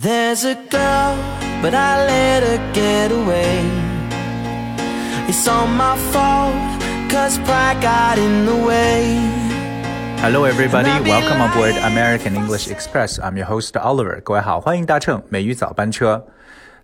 There's a girl, but I let her get away. It's all my fault, cause pride got in the way. Hello, everybody. Welcome aboard American English Express. I'm your host Oliver. 各位好，欢迎搭乘美语早班车。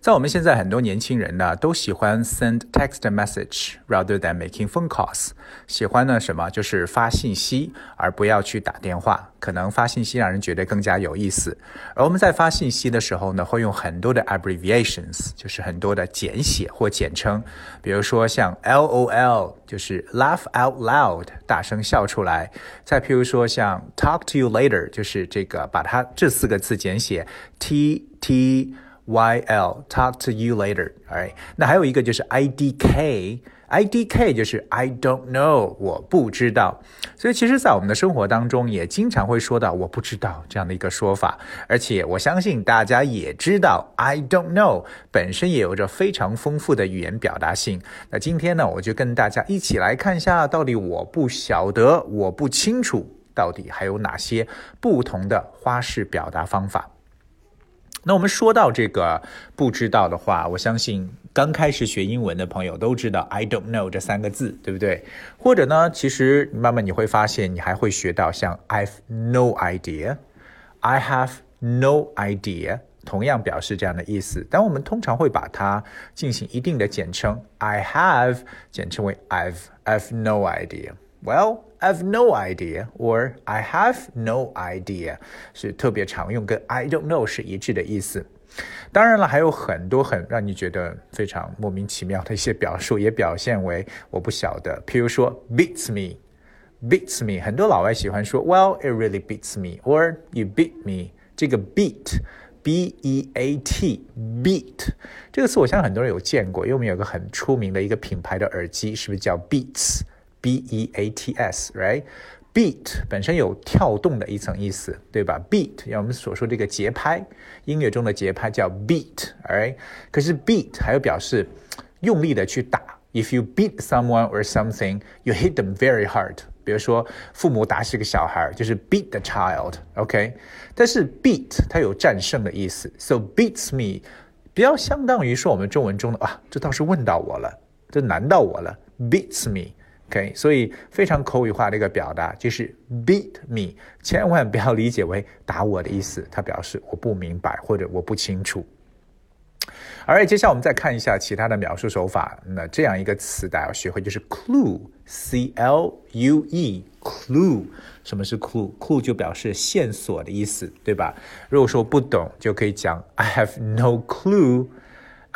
在我们现在很多年轻人呢，都喜欢 send text message rather than making phone calls。喜欢呢什么？就是发信息，而不要去打电话。可能发信息让人觉得更加有意思。而我们在发信息的时候呢，会用很多的 abbreviations，就是很多的简写或简称。比如说像 LOL，就是 laugh out loud，大声笑出来。再譬如说像 talk to you later，就是这个把它这四个字简写 T T。YL talk to you later. Alright，那还有一个就是 IDK。IDK 就是 I don't know，我不知道。所以其实，在我们的生活当中，也经常会说到我不知道这样的一个说法。而且我相信大家也知道，I don't know 本身也有着非常丰富的语言表达性。那今天呢，我就跟大家一起来看一下，到底我不晓得，我不清楚，到底还有哪些不同的花式表达方法。那我们说到这个不知道的话，我相信刚开始学英文的朋友都知道 I don't know 这三个字，对不对？或者呢，其实慢慢你会发现，你还会学到像 I've no idea，I have no idea，同样表示这样的意思。但我们通常会把它进行一定的简称，I have 简称为 I've，I've no idea。Well, I've no idea, or I have no idea，是特别常用，跟 I don't know 是一致的意思。当然了，还有很多很让你觉得非常莫名其妙的一些表述，也表现为我不晓得。譬如说，beats me，beats me，很多老外喜欢说，Well, it really beats me，or you beat me。这个 beat，b e a t，beat 这个词，我相信很多人有见过，因为我们有个很出名的一个品牌的耳机，是不是叫 B E A T S，right？Beat 本身有跳动的一层意思，对吧？Beat，要我们所说这个节拍，音乐中的节拍叫 beat，right？可是 beat 还有表示用力的去打。If you beat someone or something, you hit them very hard。比如说父母打死一个小孩，就是 beat the child，OK？但是 beat 它有战胜的意思，so beats me 比较相当于说我们中文中的啊，这倒是问到我了，这难到我了，beats me。所以非常口语化的一个表达就是 beat me，千万不要理解为打我的意思，它表示我不明白或者我不清楚。而接下来我们再看一下其他的描述手法。那这样一个词大家要学会就是 clue，C L U E，clue。什么是 clue？clue 就表示线索的意思，对吧？如果说不懂，就可以讲 I have no clue。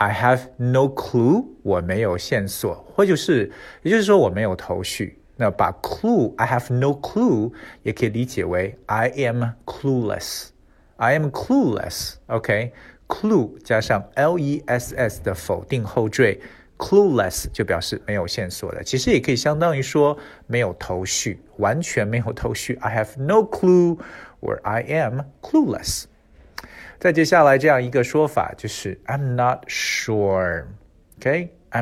I have no clue，我没有线索，或者是，也就是说我没有头绪。那把 clue，I have no clue，也可以理解为 I am clueless，I am clueless，OK？clue 加上 l e s s 的否定后缀，clueless 就表示没有线索的。其实也可以相当于说没有头绪，完全没有头绪。I have no clue，or I am clueless。再接下来这样一个说法就是 I'm not sure，OK？I'm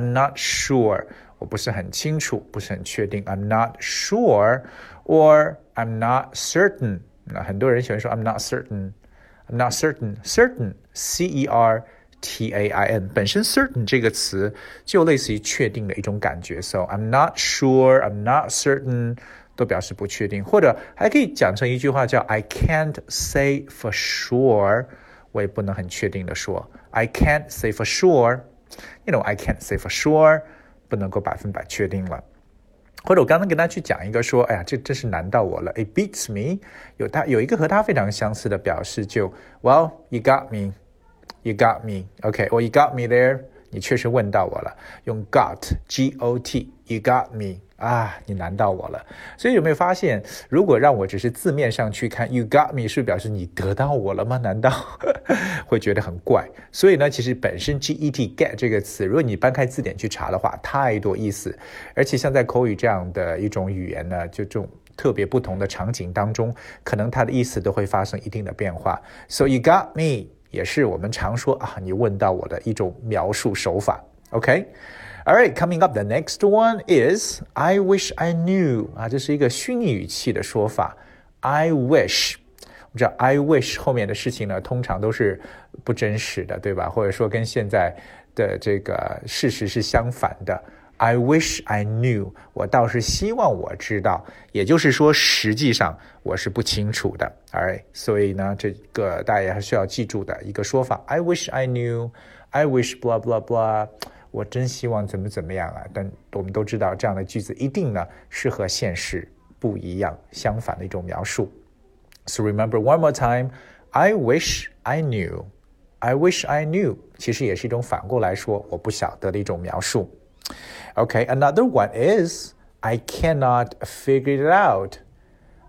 not sure，我不是很清楚，不是很确定。I'm not sure，or I'm not certain。那很多人喜欢说 I'm not certain，I'm not certain，certain，C E R T A I N，本身 certain 这个词就类似于确定的一种感觉。So I'm not sure，I'm not certain。都表示不确定，或者还可以讲成一句话叫 I can't say for sure。 我也不能很确定的说，I can't say for sure。You know, I can't say for sure，不能够百分百确定了。或者我刚刚跟他去讲一个说，哎呀，这真是难到我了。It beats me。有他有一个和他非常相似的表示，就 Well, you got me, you got me. OK, well, you got me there。你确实问到我了，用 got, G O T, you got me。 啊，你难到我了。所以有没有发现，如果让我只是字面上去看，you got me 是表示你得到我了吗？难道 会觉得很怪？所以呢，其实本身 get get 这个词，如果你搬开字典去查的话，太多意思。而且像在口语这样的一种语言呢，就这种特别不同的场景当中，可能它的意思都会发生一定的变化。So you got me 也是我们常说啊，你问到我的一种描述手法。OK。All right, coming up, the next one is I wish I knew 啊，这是一个虚拟语气的说法。I wish，我们 你知道，I wish 后面的事情呢，通常都是不真实的，对吧？或者说跟现在的这个事实是相反的。I wish I knew，我倒是希望我知道，也就是说，实际上我是不清楚的。Alright，所以呢，这个大家还需要记住的一个说法：I wish I knew，I wish blah blah blah。 我真希望怎么怎么样啊？但我们都知道，这样的句子一定呢是和现实不一样、相反的一种描述。So remember one more time. I wish I knew. I wish I knew. 其实也是一种反过来说我不晓得的一种描述。Okay, another one is I cannot figure it out.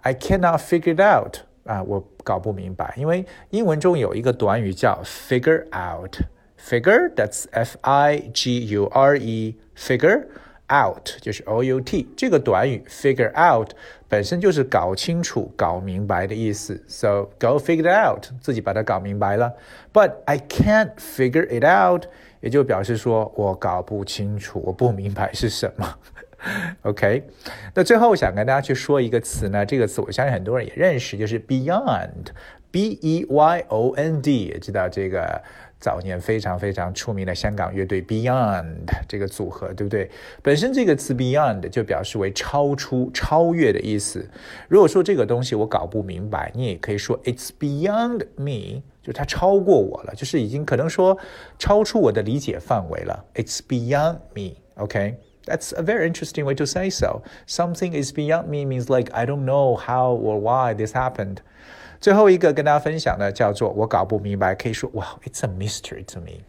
I cannot figure it out. 啊，我搞不明白，因为英文中有一个短语叫 figure out。 Figure that's F I G U R E figure out 就是 O U T 这个短语 figure out 本身就是搞清楚、搞明白的意思。So go figure it out，自己把它搞明白了。But I can't figure it out，也就表示说我搞不清楚，我不明白是什么。OK，那最后我想跟大家去说一个词呢，这个词我相信很多人也认识，就是 beyond，B E Y O N D，也知道这个。 早年非常非常出名的香港乐队 Beyond 这个组合，对不对？本身这个词 Beyond 就表示为超出、超越的意思。如果说这个东西我搞不明白，你也可以说 It's beyond me，就它超过我了，就是已经可能说超出我的理解范围了。It's beyond me. Okay, that's a very interesting way to say so. Something is beyond me means like I don't know how or why this happened. 最后一个跟大家分享的叫做我搞不明白，可以说哇，It's a mystery to me.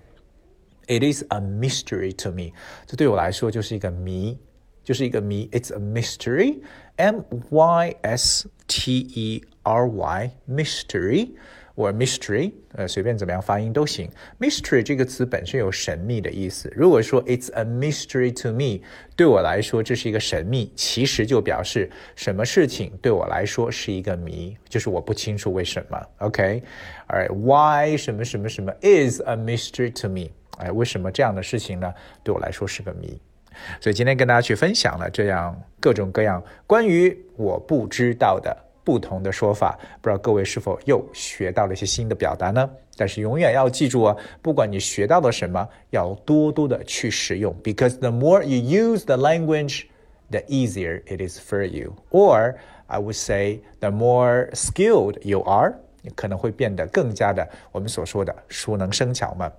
It is a mystery to me. 这对我来说就是一个谜，就是一个谜。It's a mystery. M Y S T E R Y mystery. 或 mystery，呃，随便怎么样发音都行。mystery 这个词本身有神秘的意思。如果说 it's a mystery to me，对我来说这是一个神秘，其实就表示什么事情对我来说是一个谜，就是我不清楚为什么。okay 而 why 什么什么什么 is a mystery to me？哎，为什么这样的事情呢？对我来说是个谜。所以今天跟大家去分享了这样各种各样关于我不知道的。不同的说法，不知道各位是否又学到了一些新的表达呢？但是永远要记住啊，不管你学到了什么，要多多的去使用。Because the more you use the language, the easier it is for you. Or I would say, the more skilled you are，你可能会变得更加的我们所说的熟能生巧嘛。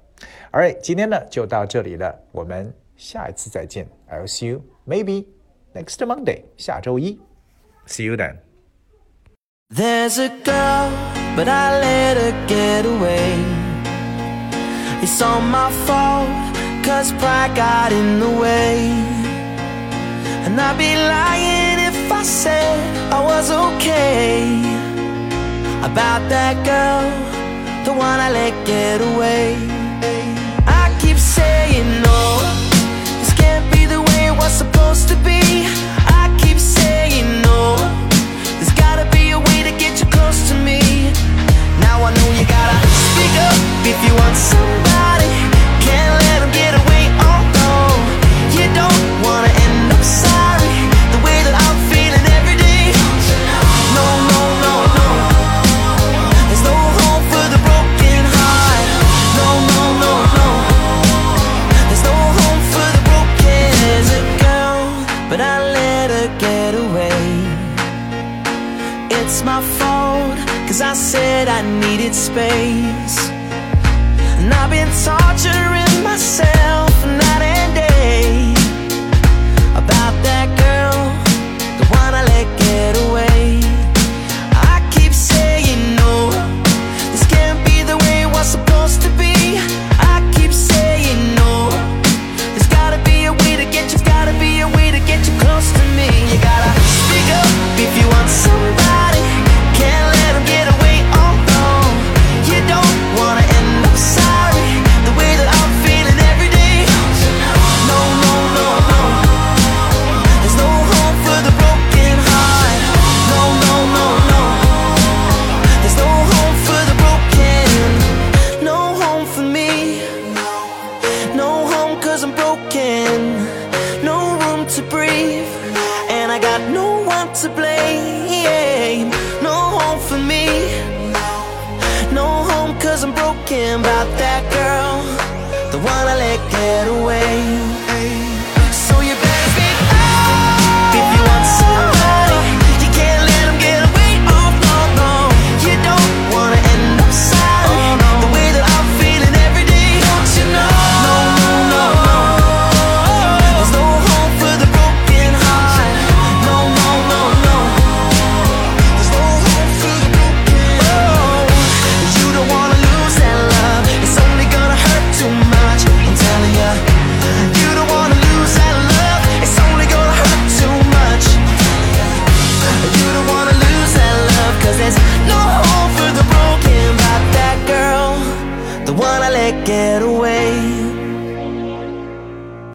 Alright，今天呢就到这里了，我们下一次再见。I'll see you maybe next Monday，下周一。See you then. There's a girl, but I let her get away. It's all my fault, cause pride got in the way. And I'd be lying if I said I was okay. About that girl, the one I let get away. I keep saying no, this can't be the way it was supposed to be. I said I needed space broken.